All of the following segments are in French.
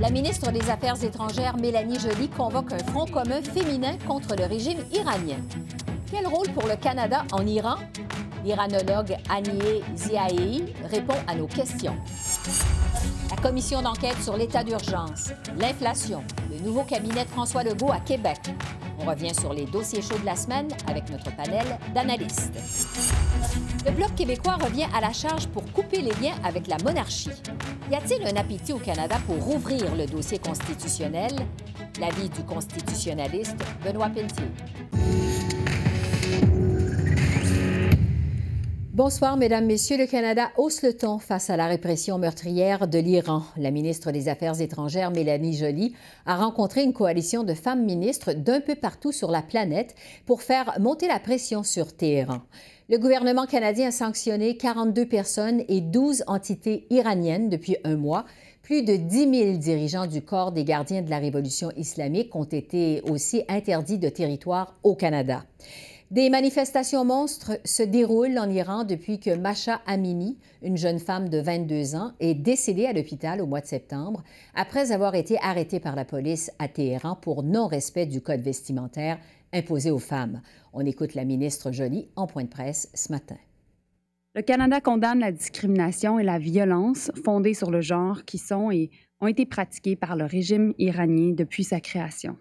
la ministre des Affaires étrangères Mélanie Joly convoque un front commun féminin contre le régime iranien. Quel rôle pour le Canada en Iran? L'iranologue Anie Ziaei répond à nos questions. La commission d'enquête sur l'état d'urgence, l'inflation, le nouveau cabinet de François Legault à Québec. On revient sur les dossiers chauds de la semaine avec notre panel d'analystes. Le Bloc québécois revient à la charge pour couper les liens avec la monarchie. Y a-t-il un appétit au Canada pour rouvrir le dossier constitutionnel? L'avis du constitutionnaliste Benoît Pelletier. Bonsoir, Mesdames, Messieurs. Le Canada hausse le ton face à la répression meurtrière de l'Iran. La ministre des Affaires étrangères, Mélanie Joly, a rencontré une coalition de femmes ministres d'un peu partout sur la planète pour faire monter la pression sur Téhéran. Le gouvernement canadien a sanctionné 42 personnes et 12 entités iraniennes depuis un mois. Plus de 10 000 dirigeants du corps des gardiens de la révolution islamique ont été aussi interdits de territoire au Canada. Des manifestations monstres se déroulent en Iran depuis que Masha Amini, une jeune femme de 22 ans, est décédée à l'hôpital au mois de septembre après avoir été arrêtée par la police à Téhéran pour non-respect du code vestimentaire imposé aux femmes. On écoute la ministre Joly en point de presse ce matin. Le Canada condamne la discrimination et la violence fondées sur le genre qui sont et ont été pratiquées par le régime iranien depuis sa création.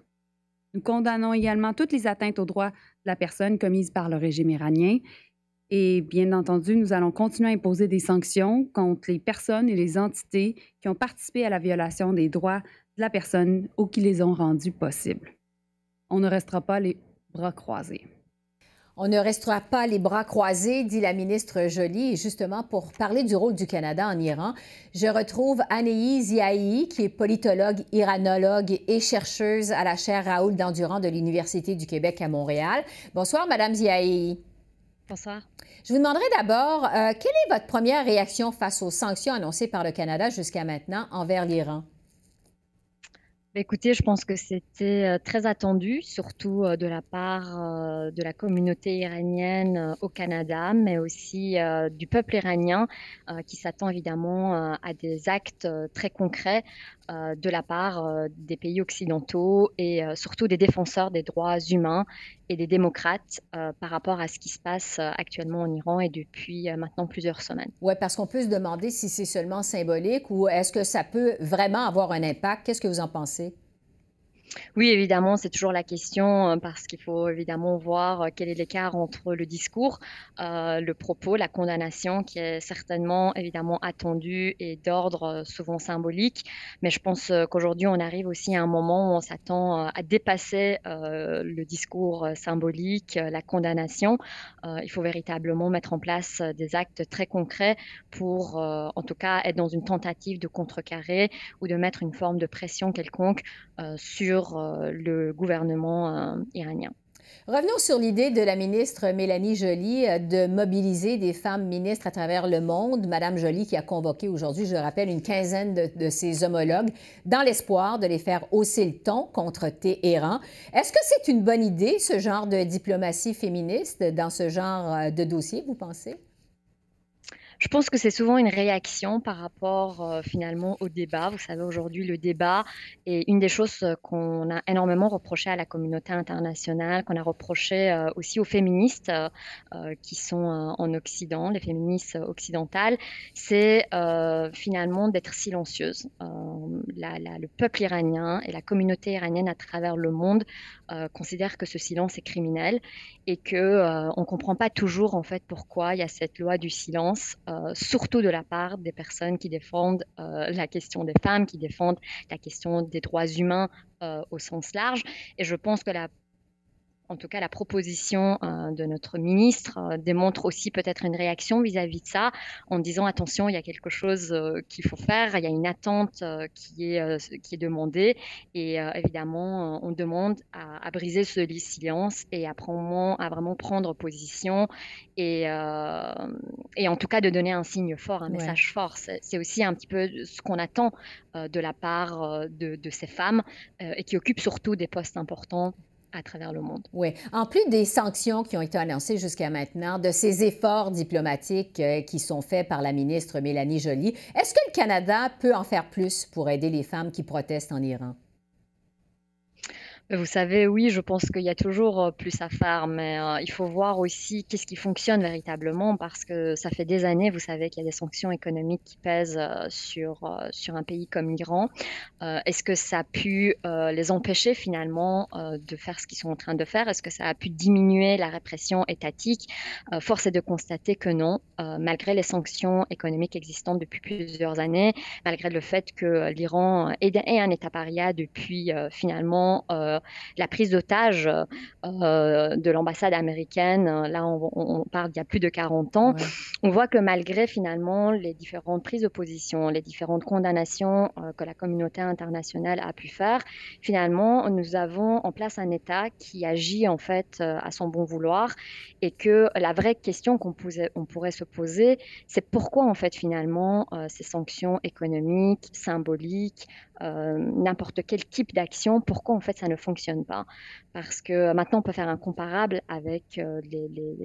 Nous condamnons également toutes les atteintes aux droits de la personne commises par le régime iranien. Et bien entendu, nous allons continuer à imposer des sanctions contre les personnes et les entités qui ont participé à la violation des droits de la personne ou qui les ont rendus possibles. On ne restera pas les bras croisés. On ne restera pas les bras croisés, dit la ministre Joly. Et justement, pour parler du rôle du Canada en Iran, je retrouve Anei Ziaï, qui est politologue, iranologue et chercheuse à la chaire Raoul Dandurand de l'Université du Québec à Montréal. Bonsoir, Madame Ziaï. Bonsoir. Je vous demanderai d'abord, euh, quelle est votre première réaction face aux sanctions annoncées par le Canada jusqu'à maintenant envers l'Iran? Bah, écoutez, je pense que c'était très attendu, surtout de la part de la communauté iranienne au Canada, mais aussi du peuple iranien qui s'attend évidemment à des actes très concrets de la part des pays occidentaux et surtout des défenseurs des droits humains et des démocrates par rapport à ce qui se passe actuellement en Iran et depuis maintenant plusieurs semaines. Oui, parce qu'on peut se demander si c'est seulement symbolique ou est-ce que ça peut vraiment avoir un impact? Qu'est-ce que vous en pensez? Oui, évidemment, c'est toujours la question euh, parce qu'il faut évidemment voir euh, quel est l'écart entre le discours, euh, le propos, la condamnation qui est certainement évidemment attendue et d'ordre souvent symbolique. Mais je pense qu'aujourd'hui, on arrive aussi à un moment où on s'attend à dépasser le discours symbolique, la condamnation. il faut véritablement mettre en place des actes très concrets pour, en tout cas, être dans une tentative de contrecarrer ou de mettre une forme de pression quelconque sur euh, le gouvernement euh, iranien. Revenons sur l'idée de la ministre Mélanie Joly euh, de mobiliser des femmes ministres à travers le monde. Madame Joly qui a convoqué aujourd'hui, je le rappelle, une quinzaine de, ses homologues dans l'espoir de les faire hausser le ton contre Téhéran. Est-ce que c'est une bonne idée, ce genre de diplomatie féministe dans ce genre de dossier, vous pensez? Je pense que c'est souvent une réaction par rapport euh, finalement au débat. Vous savez, aujourd'hui, le débat est une des choses euh, qu'on a énormément reproché à la communauté internationale, qu'on a reproché euh, aussi aux féministes qui sont en Occident, les féministes occidentales, c'est finalement d'être silencieuse. le peuple iranien et la communauté iranienne à travers le monde considèrent que ce silence est criminel et que on comprend pas toujours en fait pourquoi il y a cette loi du silence euh, surtout de la part des personnes qui défendent euh, la question des femmes, qui défendent la question des droits humains euh, au sens large. Et je pense que la en tout cas la proposition de notre ministre démontre aussi peut-être une réaction vis-à-vis de ça, en disant attention, il y a quelque chose qu'il faut faire, il y a une attente qui, est, qui est demandée, et évidemment, on demande à, briser ce silence et à, à vraiment prendre position et, et en tout cas de donner un signe fort, un message fort. C'est aussi un petit peu ce qu'on attend de la part de, de ces femmes et qui occupent surtout des postes importants à travers le monde. Oui. En plus des sanctions qui ont été annoncées jusqu'à maintenant, de ces efforts diplomatiques euh, qui sont faits par la ministre Mélanie Joly, est-ce que le Canada peut en faire plus pour aider les femmes qui protestent en Iran? Vous savez, oui, je pense qu'il y a toujours plus à faire, mais il faut voir aussi qu'est-ce qui fonctionne véritablement parce que ça fait des années, vous savez, qu'il y a des sanctions économiques qui pèsent sur, sur un pays comme l'Iran. Est-ce que ça a pu les empêcher finalement de faire ce qu'ils sont en train de faire? Est-ce que ça a pu diminuer la répression étatique? Force est de constater que non, malgré les sanctions économiques existantes depuis plusieurs années, malgré le fait que l'Iran est, un État paria depuis finalement la prise d'otage euh, de l'ambassade américaine. Là, on, parle d'il y a plus de 40 ans. On voit que malgré finalement les différentes prises de position, les différentes condamnations euh, que la communauté internationale a pu faire, finalement, nous avons en place un État qui agit en fait euh, à son bon vouloir et que la vraie question qu'on on pourrait se poser, c'est pourquoi en fait finalement ces sanctions économiques, symboliques, n'importe quel type d'action, pourquoi en fait ça ne fonctionne fonctionne pas. Parce que maintenant, on peut faire un comparable avec euh,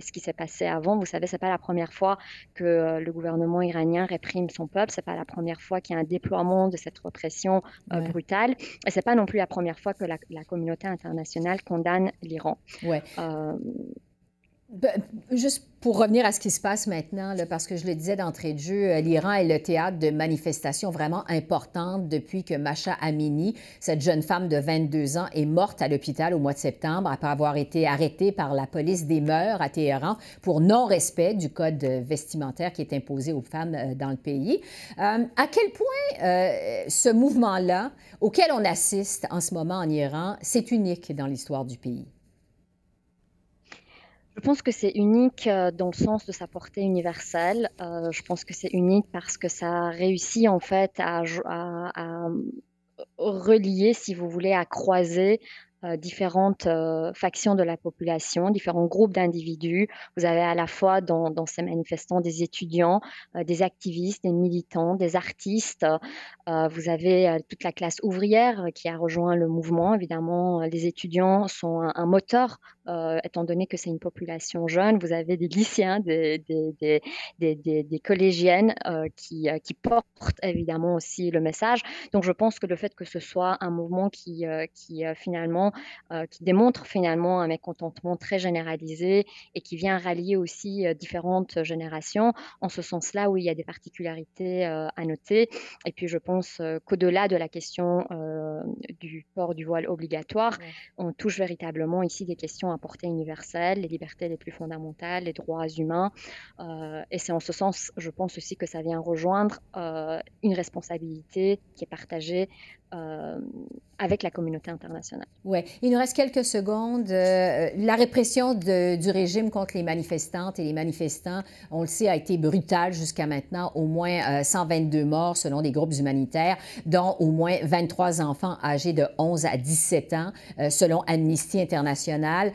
ce qui s'est passé avant. Vous savez, ce n'est pas la première fois que euh, le gouvernement iranien réprime son peuple. Ce n'est pas la première fois qu'il y a un déploiement de cette répression euh, brutale. Et ce n'est pas non plus la première fois que la, communauté internationale condamne l'Iran. Ouais. Juste pour revenir à ce qui se passe maintenant, parce que je le disais d'entrée de jeu, euh, l'Iran est le théâtre de manifestations vraiment importantes depuis que Masha Amini, cette jeune femme de 22 ans, est morte à l'hôpital au mois de septembre après avoir été arrêtée par la police des mœurs à Téhéran pour non-respect du code vestimentaire qui est imposé aux femmes euh, dans le pays. Euh, à quel point ce mouvement-là, auquel on assiste en ce moment en Iran, c'est unique dans l'histoire du pays? Je pense que c'est unique euh, dans le sens de sa portée universelle. Euh, je pense que c'est unique parce que ça réussit en fait à, à, relier, si vous voulez, à croiser euh, différentes factions de la population, différents groupes d'individus. Vous avez à la fois dans, ces manifestants des étudiants, des activistes, des militants, des artistes. vous avez toute la classe ouvrière qui a rejoint le mouvement. Évidemment, les étudiants sont un moteur euh, étant donné que c'est une population jeune, vous avez des lycéens, des, collégiennes euh, qui, euh, portent évidemment aussi le message. Donc je pense que le fait que ce soit un mouvement qui finalement, qui démontre finalement un mécontentement très généralisé et qui vient rallier aussi différentes générations, en ce sens-là où il y a des particularités à noter. Et puis je pense qu'au-delà de la question du port du voile obligatoire, on touche véritablement ici des questions à portée universelle, les libertés les plus fondamentales, les droits humains. Euh, et c'est en ce sens, je pense aussi que ça vient rejoindre euh, une responsabilité qui est partagée euh, avec la communauté internationale. Oui. Il nous reste quelques secondes. Euh, la répression du régime contre les manifestantes et les manifestants, on le sait, a été brutale jusqu'à maintenant. Au moins 122 euh, morts selon des groupes humanitaires, dont au moins 23 enfants âgés de 11 à 17 ans, selon Amnesty International.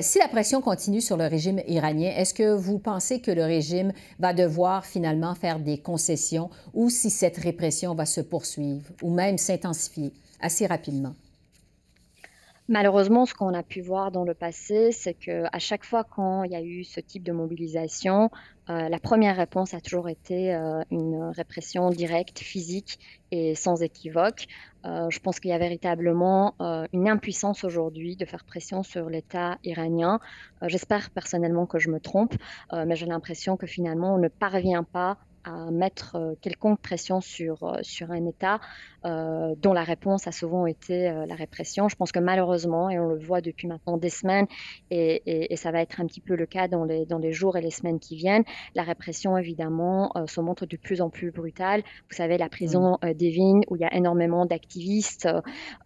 si la pression continue sur le régime iranien, est-ce que vous pensez que le régime va devoir finalement faire des concessions ou si cette répression va se poursuivre ou même s'intensifier assez rapidement. Malheureusement, ce qu'on a pu voir dans le passé, c'est que à chaque fois quand il y a eu ce type de mobilisation, euh, la première réponse a toujours été euh, une répression directe, physique et sans équivoque. Euh, je pense qu'il y a véritablement une impuissance aujourd'hui de faire pression sur l'État iranien. J'espère personnellement que je me trompe, mais j'ai l'impression que finalement on ne parvient pas à mettre quelconque pression sur, sur un État dont la réponse a souvent été la répression. Je pense que malheureusement, et on le voit depuis maintenant des semaines, et, et, ça va être un petit peu le cas dans les, dans les jours et les semaines qui viennent, la répression évidemment se montre de plus en plus brutale. Vous savez, la prison mmh. d'Evin, où il y a énormément d'activistes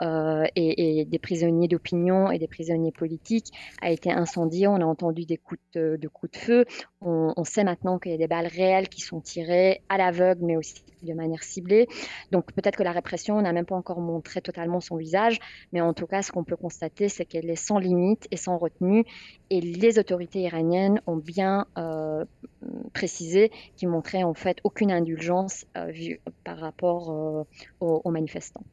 et, et, des prisonniers d'opinion et des prisonniers politiques, a été incendiée. On a entendu des coups de, coups de feu. On, sait maintenant qu'il y a des balles réelles qui sont tirées à l'aveugle, mais aussi de manière ciblée. Donc peut-être que la répression n'a même pas encore montré totalement son visage, mais en tout cas, ce qu'on peut constater, c'est qu'elle est sans limite et sans retenue. Et les autorités iraniennes ont bien euh, précisé qu'ils montraient en fait aucune indulgence euh, par rapport euh, aux manifestants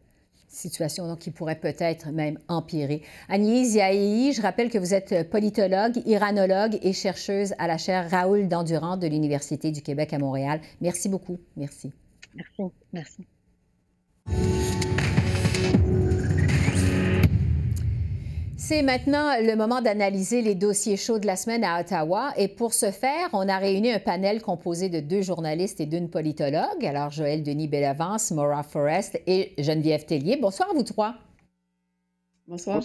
situation donc, qui pourrait peut-être même empirer. Agnès Yahi, je rappelle que vous êtes politologue, iranologue et chercheuse à la chaire Raoul Dandurand de l'Université du Québec à Montréal. Merci beaucoup. Merci. Merci. Merci. C'est maintenant le moment d'analyser les dossiers chauds de la semaine à Ottawa. Et pour ce faire, on a réuni un panel composé de deux journalistes et d'une politologue. Alors, Joël Denis Bellavance, Maura Forrest et Geneviève Tellier. Bonsoir à vous trois. Bonsoir.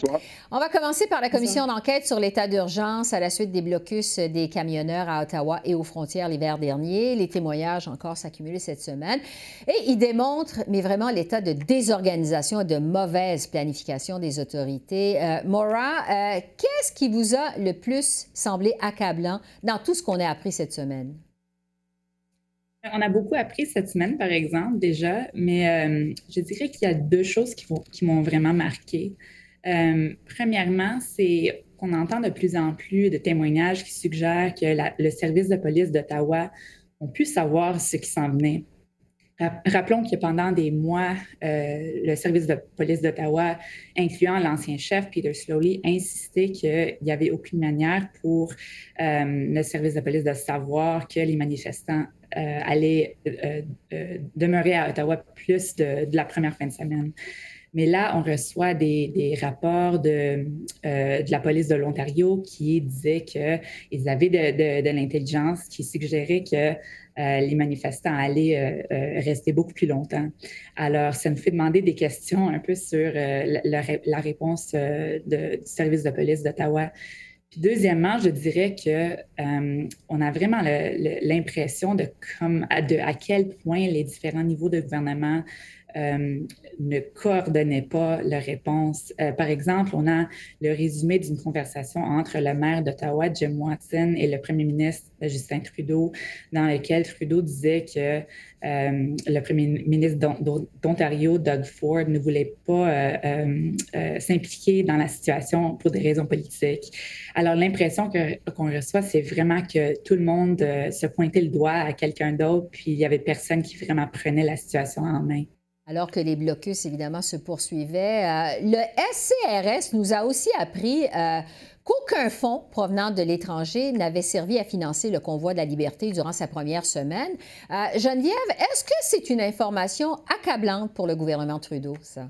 On va commencer par la commission d'enquête sur l'état d'urgence à la suite des blocus des camionneurs à Ottawa et aux frontières l'hiver dernier. Les témoignages encore s'accumulent cette semaine. Et ils démontrent, mais vraiment, l'état de désorganisation et de mauvaise planification des autorités. Euh, Maura, euh, qu'est-ce qui vous a le plus semblé accablant dans tout ce qu'on a appris cette semaine? On a beaucoup appris cette semaine, par exemple, déjà, mais euh, je dirais qu'il y a deux choses qui m'ont vraiment marqué. Euh, premièrement, c'est qu'on entend de plus en plus de témoignages qui suggèrent que le service de police d'Ottawa ont pu savoir ce qui s'en venait. Rappelons que pendant des mois, euh, le service de police d'Ottawa, incluant l'ancien chef Peter Slowly, insistait qu'il n'y avait aucune manière pour euh, le service de police de savoir que les manifestants allaient demeurer à Ottawa plus de, la première fin de semaine. Mais là, on reçoit des, rapports de, euh, de, la police de l'Ontario qui disaient qu'ils avaient de, l'intelligence qui suggérait que euh, les manifestants allaient euh, rester beaucoup plus longtemps. Alors, ça nous fait demander des questions un peu sur la, réponse du service de police d'Ottawa. Puis deuxièmement, je dirais que on a vraiment l'impression de de à quel point les différents niveaux de gouvernement euh, ne coordonnaient pas leurs réponses. Euh, par exemple, on a le résumé d'une conversation entre le maire d'Ottawa, Jim Watson, et le premier ministre Justin Trudeau, dans lequel Trudeau disait que euh, le premier ministre d'Ontario, Doug Ford, ne voulait pas s'impliquer dans la situation pour des raisons politiques. Alors, l'impression qu'on reçoit, c'est vraiment que tout le monde se pointait le doigt à quelqu'un d'autre, puis il n'y avait personne qui vraiment prenait la situation en main alors que les blocus, évidemment, se poursuivaient. Euh, le SCRS nous a aussi appris euh, qu'aucun fonds provenant de l'étranger n'avait servi à financer le convoi de la liberté durant sa première semaine. Euh, Geneviève, est-ce que c'est une information accablante pour le gouvernement Trudeau, ça?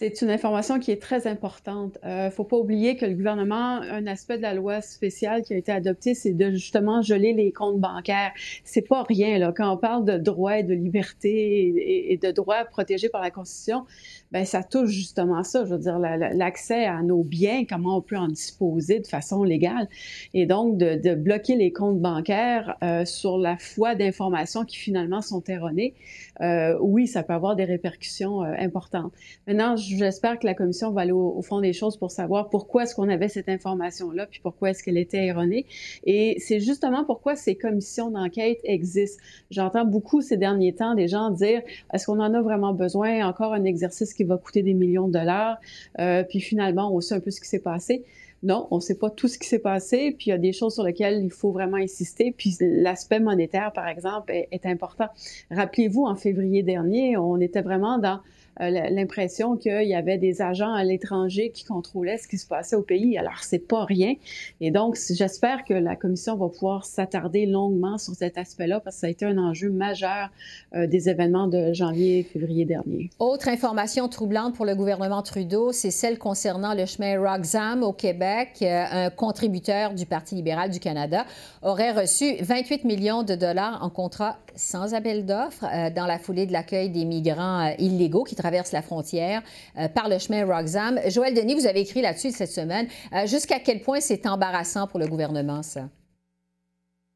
C'est une information qui est très importante. Il euh, ne faut pas oublier que le gouvernement, un aspect de la loi spéciale qui a été adoptée, c'est de justement geler les comptes bancaires. C'est pas rien là. Quand on parle de droits et de liberté et, de droits protégés par la Constitution, ben ça touche justement ça. Je veux dire l'accès à nos biens, comment on peut en disposer de façon légale, et donc de, bloquer les comptes bancaires euh, sur la foi d'informations qui finalement sont erronées. Euh, oui, ça peut avoir des répercussions euh, importantes. Maintenant, j'espère que la commission va aller au, fond des choses pour savoir pourquoi est-ce qu'on avait cette information-là, puis pourquoi est-ce qu'elle était erronée. Et c'est justement pourquoi ces commissions d'enquête existent. J'entends beaucoup ces derniers temps des gens dire est-ce qu'on en a vraiment besoin? Encore un exercice qui va coûter des millions de dollars. Euh, puis finalement, on sait un peu ce qui s'est passé. Non, on ne sait pas tout ce qui s'est passé, puis il y a des choses sur lesquelles il faut vraiment insister, puis l'aspect monétaire, par exemple, est important. Rappelez-vous, en février dernier, on était vraiment dans l'impression qu'il y avait des agents à l'étranger qui contrôlaient ce qui se passait au pays. Alors, c'est pas rien. Et donc, j'espère que la commission va pouvoir s'attarder longuement sur cet aspect-là parce que ça a été un enjeu majeur euh, des événements de janvier et février dernier. Autre information troublante pour le gouvernement Trudeau, c'est celle concernant le chemin Roxham au Québec. Euh, un contributeur du Parti libéral du Canada aurait reçu 28 millions de dollars en contrat sans appel d'offres euh, dans la foulée de l'accueil des migrants euh, illégaux qui traversent la frontière par le chemin Roxham. Joël Denis, vous avez écrit là-dessus cette semaine. Jusqu'à quel point c'est embarrassant pour le gouvernement, ça?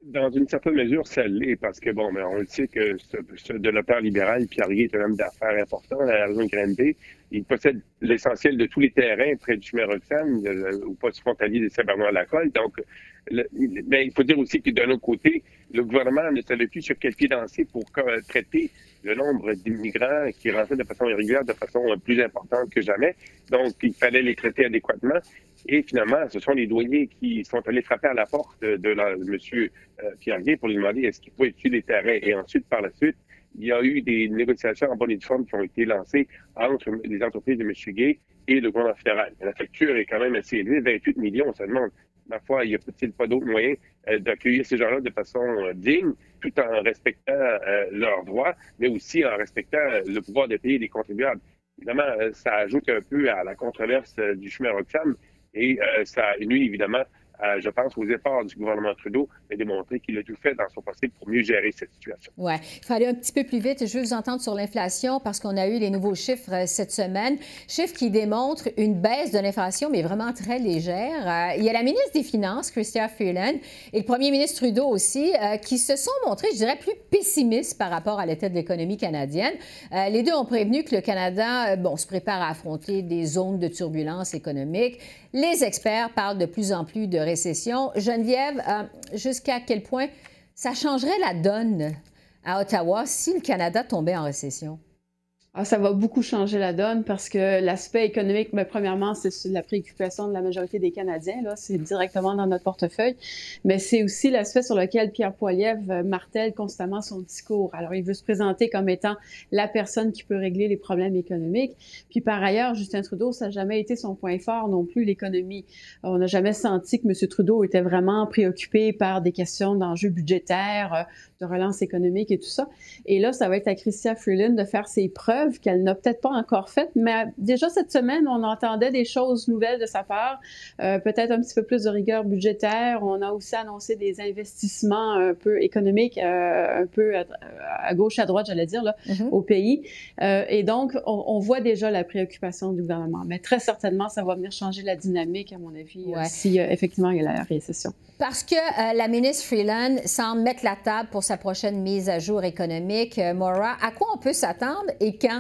Dans une certaine mesure, ça l'est, parce que, bon, mais on le sait que ce, développeur libéral, Pierre est un homme d'affaires important à la région de Granby. Il possède l'essentiel de tous les terrains près du chemin Roxham, ou pas frontalier de Saint-Bernard-la-Colle. Donc, mais il faut dire aussi que d'un autre côté, le gouvernement ne savait plus sur quel pied danser pour traiter le nombre d'immigrants qui rentraient de façon irrégulière de façon plus importante que jamais. Donc, il fallait les traiter adéquatement. Et finalement, ce sont les douaniers qui sont allés frapper à la porte de, la, M. Euh, Pierre pour lui demander est-ce qu'il pouvait utiliser les terrains. Et ensuite, par la suite, il y a eu des négociations en bonne et due forme qui ont été lancées entre les entreprises de M. Gay et le gouvernement fédéral. La facture est quand même assez élevée, 28 millions, on se demande ma foi, il n'y a pas d'autre moyen euh, d'accueillir ces gens-là de façon euh, digne, tout en respectant euh, leurs droits, mais aussi en respectant le pouvoir de payer des contribuables. Évidemment, ça ajoute un peu à la controverse du chemin Roxham et ça nuit évidemment euh, je pense, aux efforts du gouvernement Trudeau de démontrer qu'il a tout fait dans son possible pour mieux gérer cette situation. Oui, il fallait un petit peu plus vite. Je veux vous entendre sur l'inflation parce qu'on a eu les nouveaux chiffres euh, cette semaine. Chiffres qui démontrent une baisse de l'inflation, mais vraiment très légère. Euh, il y a la ministre des Finances, Chrystia Freeland, et le premier ministre Trudeau aussi, qui se sont montrés, je dirais, plus pessimistes par rapport à l'état de l'économie canadienne. les deux ont prévenu que le Canada, bon, se prépare à affronter des zones de turbulence économique. Les experts parlent de plus en plus de récession. Geneviève, euh, jusqu'à quel point ça changerait la donne à Ottawa si le Canada tombait en récession? Ah, ça va beaucoup changer la donne parce que l'aspect économique, mais premièrement, c'est la préoccupation de la majorité des Canadiens, là, c'est directement dans notre portefeuille, mais c'est aussi l'aspect sur lequel Pierre Poilievre euh, martèle constamment son discours. Alors, il veut se présenter comme étant la personne qui peut régler les problèmes économiques. Puis par ailleurs, Justin Trudeau, ça n'a jamais été son point fort non plus, l'économie. On n'a jamais senti que M. Trudeau était vraiment préoccupé par des questions d'enjeux budgétaires, euh, de relance économique et tout ça. Et là, ça va être à Christian Freeland de faire ses preuves qu'elle n'a peut-être pas encore faites, mais déjà cette semaine, on entendait des choses nouvelles de sa part, euh, peut-être un petit peu plus de rigueur budgétaire. On a aussi annoncé des investissements un peu économiques, euh, un peu à, gauche, à droite, j'allais dire, là, mm-hmm. au pays. Euh, et donc, on, voit déjà la préoccupation du gouvernement. Mais très certainement, ça va venir changer la dynamique, à mon avis, si effectivement il y a la récession. Parce que la ministre Freeland semble mettre la table pour sa prochaine mise à jour économique. Maura, à quoi on peut s'attendre et quand?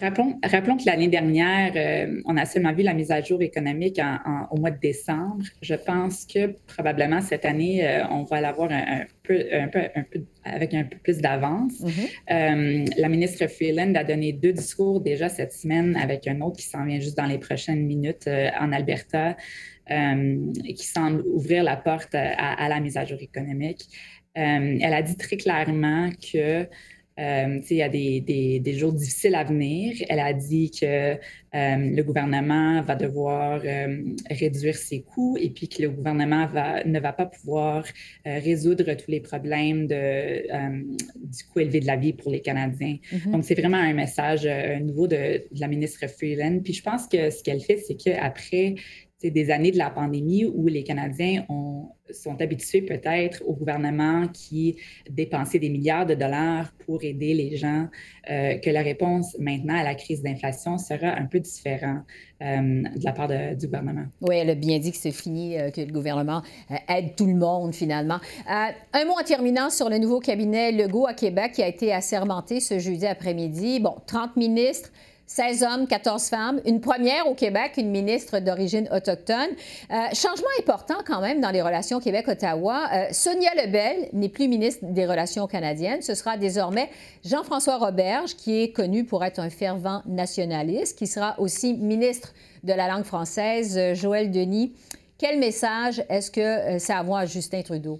Rappelons, rappelons, que l'année dernière, euh, on a seulement vu la mise à jour économique au mois de décembre. Je pense que probablement cette année, euh, on va l'avoir un, peu, un, peu, un peu, avec un peu plus d'avance. Mm-hmm. Euh, la ministre Freeland a donné deux discours déjà cette semaine, avec un autre qui s'en vient juste dans les prochaines minutes en Alberta, qui semble ouvrir la porte à, à, la mise à jour économique. elle a dit très clairement que euh, il y a des, des, des, jours difficiles à venir. Elle a dit que euh, le gouvernement va devoir euh, réduire ses coûts et puis que le gouvernement va, ne va pas pouvoir résoudre tous les problèmes de, du coût élevé de la vie pour les Canadiens. Mm-hmm. Donc, c'est vraiment un message nouveau de, de, la ministre Freeland. Puis je pense que ce qu'elle fait, c'est qu'après des années de la pandémie où les Canadiens ont, sont habitués peut-être au gouvernement qui dépensait des milliards de dollars pour aider les gens, euh, que la réponse maintenant à la crise d'inflation sera un peu différente euh, de la part du gouvernement. Oui, elle a bien dit que c'est fini, euh, que le gouvernement aide tout le monde finalement. un mot en terminant sur le nouveau cabinet Legault à Québec qui a été assermenté ce jeudi après-midi. Bon, 30 ministres. 16 hommes, 14 femmes. Une première au Québec, une ministre d'origine autochtone. Euh, changement important quand même dans les relations Québec-Ottawa. Euh, Sonia Lebel n'est plus ministre des Relations canadiennes. Ce sera désormais Jean-François Roberge, qui est connu pour être un fervent nationaliste, qui sera aussi ministre de la langue française. Euh, Joël Denis, quel message est-ce que ça envoie à Justin Trudeau?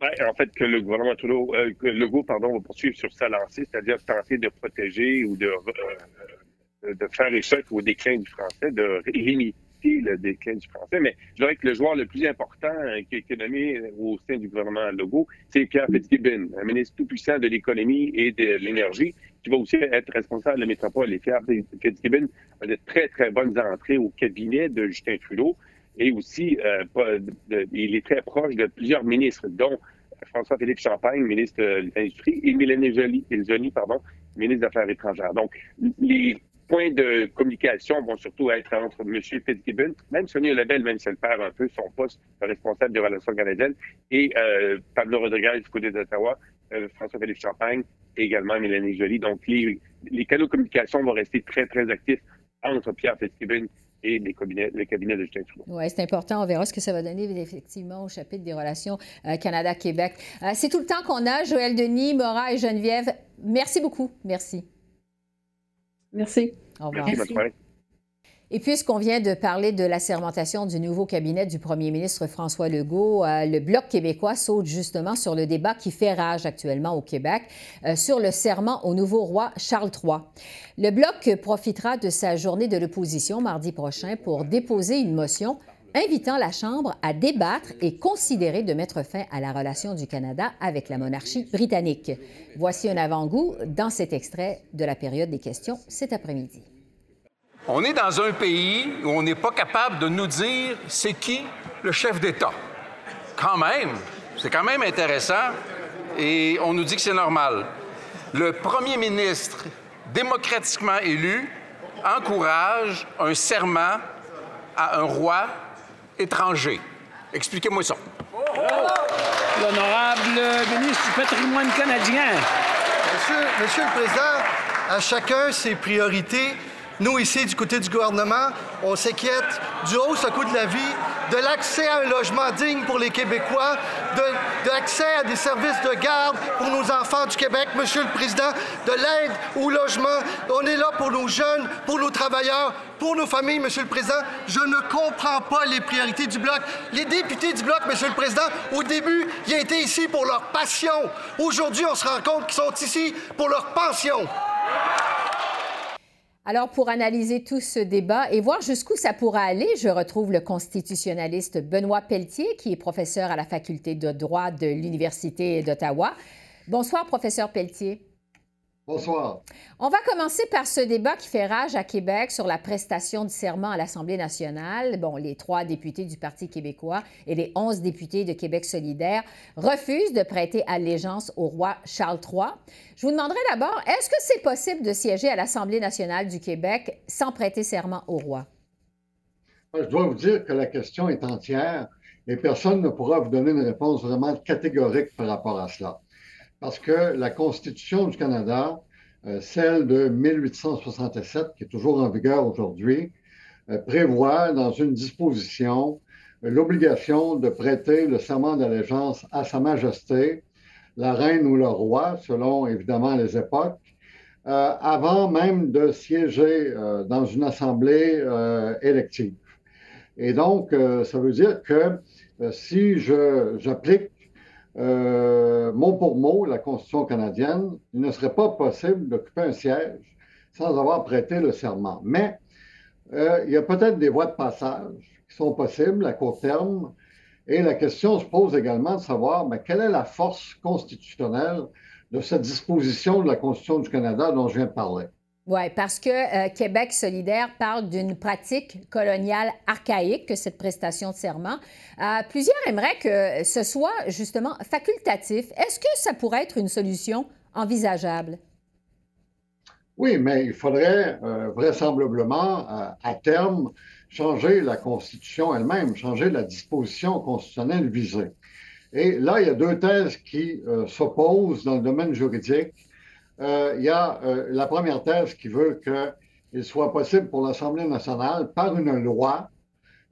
En fait, que le gouvernement Trudeau, euh, que Legault, pardon, va poursuivre sur sa lancée, c'est-à-dire tenter de protéger ou de, euh, de faire échec au déclin du français, de limiter le déclin du français. Mais je dirais que le joueur le plus important euh, qui est nommé au sein du gouvernement Legault, c'est Pierre Fitzgibbon, un ministre tout-puissant de l'économie et de l'énergie, qui va aussi être responsable de la métropole. Et Pierre Fitzgibbon a de très, très bonnes entrées au cabinet de Justin Trudeau. Et aussi, il est très proche de plusieurs ministres, dont François-Philippe Champagne, ministre de l'Industrie, et Mélanie Joly, ministre des Affaires étrangères. Donc, les points de communication vont surtout être entre M. Fitzgibbon, même Sonia Lebel, même si elle perd un peu son poste de responsable des relations canadiennes, et euh, Pablo Rodriguez du côté d'Ottawa, euh, François-Philippe Champagne et également Mélanie Joly. Donc, les, les, canaux de communication vont rester très, très actifs entre Pierre Fitzgibbon et les cabinets, les cabinets de Justin Trudeau. Oui, c'est important. On verra ce que ça va donner effectivement au chapitre des relations euh, Canada-Québec. c'est tout le temps qu'on a. Joël Denis, Maura et Geneviève, merci beaucoup. Merci. Merci. Au revoir. Et puisqu'on vient de parler de la sermentation du nouveau cabinet du premier ministre François Legault, euh, le Bloc québécois saute justement sur le débat qui fait rage actuellement au Québec euh, sur le serment au nouveau roi Charles III. Le Bloc profitera de sa journée de l'opposition mardi prochain pour déposer une motion invitant la Chambre à débattre et considérer de mettre fin à la relation du Canada avec la monarchie britannique. Voici un avant-goût dans cet extrait de la période des questions cet après-midi. On est dans un pays où on n'est pas capable de nous dire c'est qui le chef d'État. Quand même, c'est quand même intéressant et on nous dit que c'est normal. Le premier ministre démocratiquement élu encourage un serment à un roi étrangers. Expliquez-moi ça. L'honorable ministre du patrimoine canadien. Monsieur, Monsieur le Président, à chacun ses priorités. Nous, ici, du côté du gouvernement, on s'inquiète du haut coût de la vie, de l'accès à un logement digne pour les Québécois, de, l'accès à des services de garde pour nos enfants du Québec, Monsieur le Président, de l'aide au logement. On est là pour nos jeunes, pour nos travailleurs, pour nos familles, Monsieur le Président. Je ne comprends pas les priorités du Bloc. Les députés du Bloc, Monsieur le Président, au début, ils étaient ici pour leur passion. Aujourd'hui, on se rend compte qu'ils sont ici pour leur pension. Alors, pour analyser tout ce débat et voir jusqu'où ça pourra aller, je retrouve le constitutionnaliste Benoît Pelletier, qui est professeur à la faculté de droit de l'Université d'Ottawa. Bonsoir, professeur Pelletier. Bonsoir. On va commencer par ce débat qui fait rage à Québec sur la prestation de serment à l'Assemblée nationale. Bon, les trois députés du Parti québécois et les onze députés de Québec solidaire refusent de prêter allégeance au roi Charles III. Je vous demanderai d'abord, est-ce que c'est possible de siéger à l'Assemblée nationale du Québec sans prêter serment au roi? Je dois vous dire que la question est entière et personne ne pourra vous donner une réponse vraiment catégorique par rapport à cela parce que la Constitution du Canada, euh, celle de 1867, qui est toujours en vigueur aujourd'hui, euh, prévoit dans une disposition euh, l'obligation de prêter le serment d'allégeance à Sa Majesté, la reine ou le roi, selon évidemment les époques, avant même de siéger dans une assemblée élective. Et donc, ça veut dire que si j'applique euh, mot pour mot, la Constitution canadienne, il ne serait pas possible d'occuper un siège sans avoir prêté le serment. Mais euh, il y a peut-être des voies de passage qui sont possibles à court terme. Et la question se pose également de savoir quelle est la force constitutionnelle de cette disposition de la Constitution du Canada dont je viens de parler? Oui, parce que euh, Québec solidaire parle d'une pratique coloniale archaïque, que cette prestation de serment. Euh, plusieurs aimeraient que ce soit justement facultatif. Est-ce que ça pourrait être une solution envisageable? Oui, mais il faudrait euh, vraisemblablement, à terme, changer la Constitution elle-même, changer la disposition constitutionnelle visée. Et là, il y a deux thèses qui s'opposent dans le domaine juridique euh, il y a euh, la première thèse qui veut qu'il soit possible pour l'Assemblée nationale, par une loi,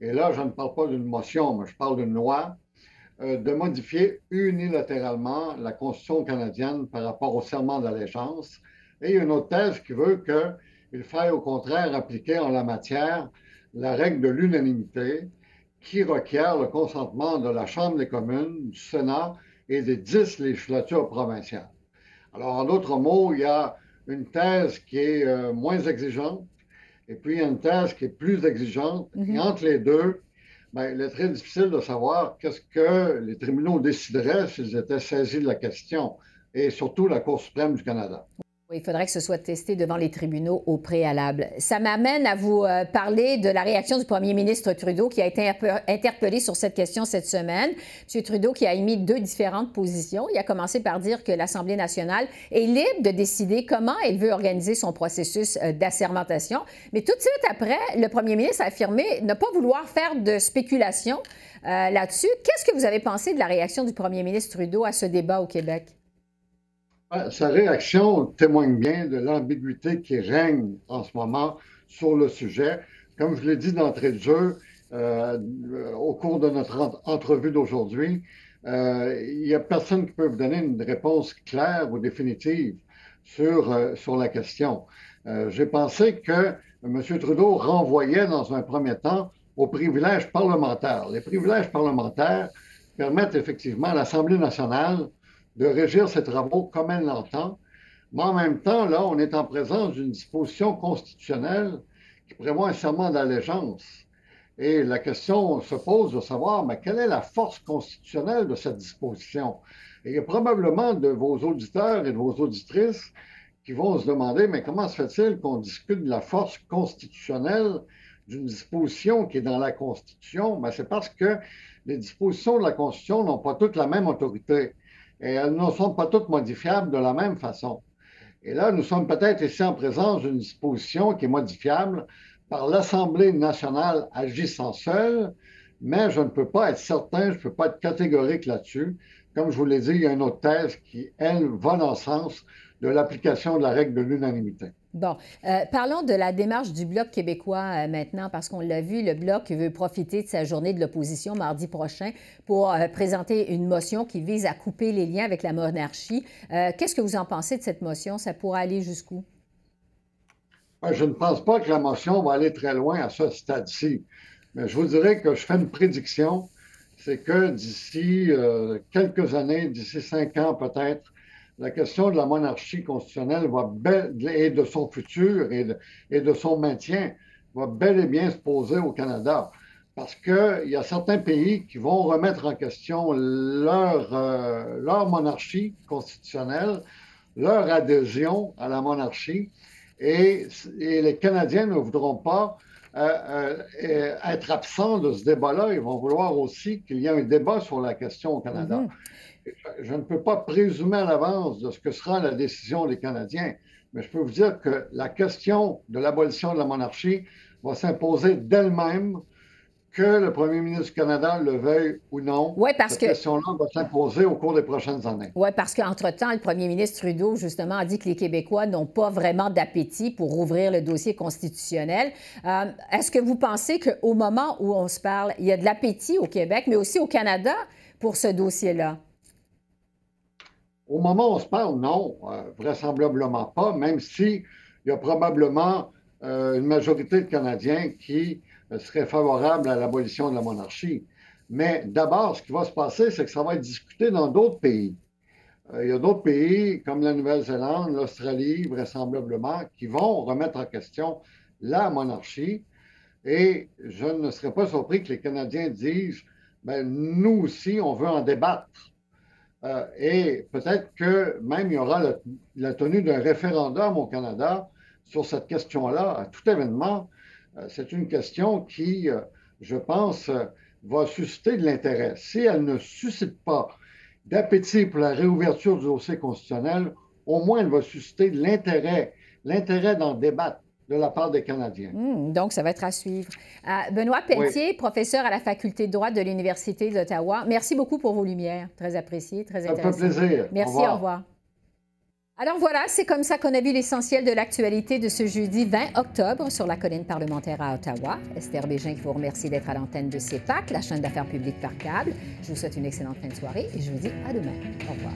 et là, je ne parle pas d'une motion, mais je parle d'une loi, euh, de modifier unilatéralement la Constitution canadienne par rapport au serment d'allégeance. Et il y a une autre thèse qui veut qu'il faille au contraire appliquer en la matière la règle de l'unanimité qui requiert le consentement de la Chambre des communes, du Sénat et des dix législatures provinciales. Alors, en d'autres mots, il y a une thèse qui est euh, moins exigeante et puis il y a une thèse qui est plus exigeante. Et mhm. entre les deux, ben, il est très difficile de savoir qu'est-ce que les tribunaux décideraient s'ils étaient saisis de la question, et surtout la Cour suprême du Canada. Il faudrait que ce soit testé devant les tribunaux au préalable. Ça m'amène à vous euh, parler de la réaction du premier ministre Trudeau qui a été interpellé sur cette question cette semaine. M. Trudeau qui a émis deux différentes positions. Il a commencé par dire que l'Assemblée nationale est libre de décider comment elle veut organiser son processus euh, d'assermentation. Mais tout de suite après, le premier ministre a affirmé ne pas vouloir faire de spéculation euh, là-dessus. Qu'est-ce que vous avez pensé de la réaction du premier ministre Trudeau à ce débat au Québec? Ah, sa réaction témoigne bien de l'ambiguïté qui règne en ce moment sur le sujet. Comme je l'ai dit d'entrée de jeu, euh, au cours de notre entrevue d'aujourd'hui, euh, il n'y a personne qui peut vous donner une réponse claire ou définitive sur, euh, sur la question. J'ai pensé que M. Trudeau renvoyait dans un premier temps aux privilèges parlementaires. Les privilèges parlementaires permettent effectivement à l'Assemblée nationale de régir ses travaux comme elle l'entend. Mais en même temps, là, on est en présence d'une disposition constitutionnelle qui prévoit un serment d'allégeance. Et la question se pose de savoir, mais quelle est la force constitutionnelle de cette disposition? Et il y a probablement de vos auditeurs et de vos auditrices qui vont se demander, mais comment se fait-il qu'on discute de la force constitutionnelle d'une disposition qui est dans la Constitution? Ben, c'est parce que les dispositions de la Constitution n'ont pas toutes la même autorité et elles ne sont pas toutes modifiables de la même façon. Et là, nous sommes peut-être ici en présence d'une disposition qui est modifiable par l'Assemblée nationale agissant seule, mais je ne peux pas être certain, je ne peux pas être catégorique là-dessus. Comme je vous l'ai dit, il y a une autre thèse qui, elle, va dans le sens de l'application de la règle de l'unanimité. Bon, euh, parlons de la démarche du Bloc québécois euh, maintenant, parce qu'on l'a vu, le Bloc veut profiter de sa journée de l'opposition mardi prochain pour euh, présenter une motion qui vise à couper les liens avec la monarchie. Qu'est-ce que vous en pensez de cette motion? Ça pourra aller jusqu'où? Je ne pense pas que la motion va aller très loin à ce stade-ci. Mais je vous dirais que je fais une prédiction, c'est que d'ici quelques années, d'ici cinq ans peut-être, la question de la monarchie constitutionnelle et de son futur et de, son maintien va bel et bien se poser au Canada. Parce qu'il y a certains pays qui vont remettre en question leur, euh, monarchie constitutionnelle, leur adhésion à la monarchie, et, les Canadiens ne voudront pas euh, euh, être absents de ce débat-là. Ils vont vouloir aussi qu'il y ait un débat sur la question au Canada. Mm-hmm je ne peux pas présumer à l'avance de ce que sera la décision des Canadiens, mais je peux vous dire que la question de l'abolition de la monarchie va s'imposer d'elle-même, que le premier ministre du Canada le veuille ou non. Oui, parce Cette que. question-là va s'imposer au cours des prochaines années. Oui, parce qu'entre-temps, le premier ministre Trudeau, justement, a dit que les Québécois n'ont pas vraiment d'appétit pour rouvrir le dossier constitutionnel. Euh, est-ce que vous pensez qu'au moment où on se parle, il y a de l'appétit au Québec, mais aussi au Canada pour ce dossier-là? Au moment où on se parle, non, euh, vraisemblablement pas, même s'il y a probablement euh, une majorité de Canadiens qui euh, seraient favorables à l'abolition de la monarchie. Mais d'abord, ce qui va se passer, c'est que ça va être discuté dans d'autres pays. il y a d'autres pays comme la Nouvelle-Zélande, l'Australie, vraisemblablement, qui vont remettre en question la monarchie. Et je ne serais pas surpris que les Canadiens disent, ben, nous aussi, on veut en débattre. Euh, et peut-être que même il y aura la, tenue d'un référendum au Canada sur cette question-là. À tout événement, euh, c'est une question qui, euh, je pense, va susciter de l'intérêt. Si elle ne suscite pas d'appétit pour la réouverture du dossier constitutionnel, au moins elle va susciter de l'intérêt, l'intérêt d'en débattre de la part des Canadiens. Hmm, donc, ça va être à suivre. Euh, Benoît Pelletier, professeur à la Faculté de droit de l'Université d'Ottawa, merci beaucoup pour vos lumières. Très apprécié, très intéressant. Ça fait plaisir. Merci, au revoir. Alors voilà, c'est comme ça qu'on a vu l'essentiel de l'actualité de ce jeudi 20 octobre sur la colline parlementaire à Ottawa. Esther Bégin qui vous remercie d'être à l'antenne de CEPAC, la chaîne d'affaires publiques par câble. Je vous souhaite une excellente fin de soirée et je vous dis à demain. Au revoir.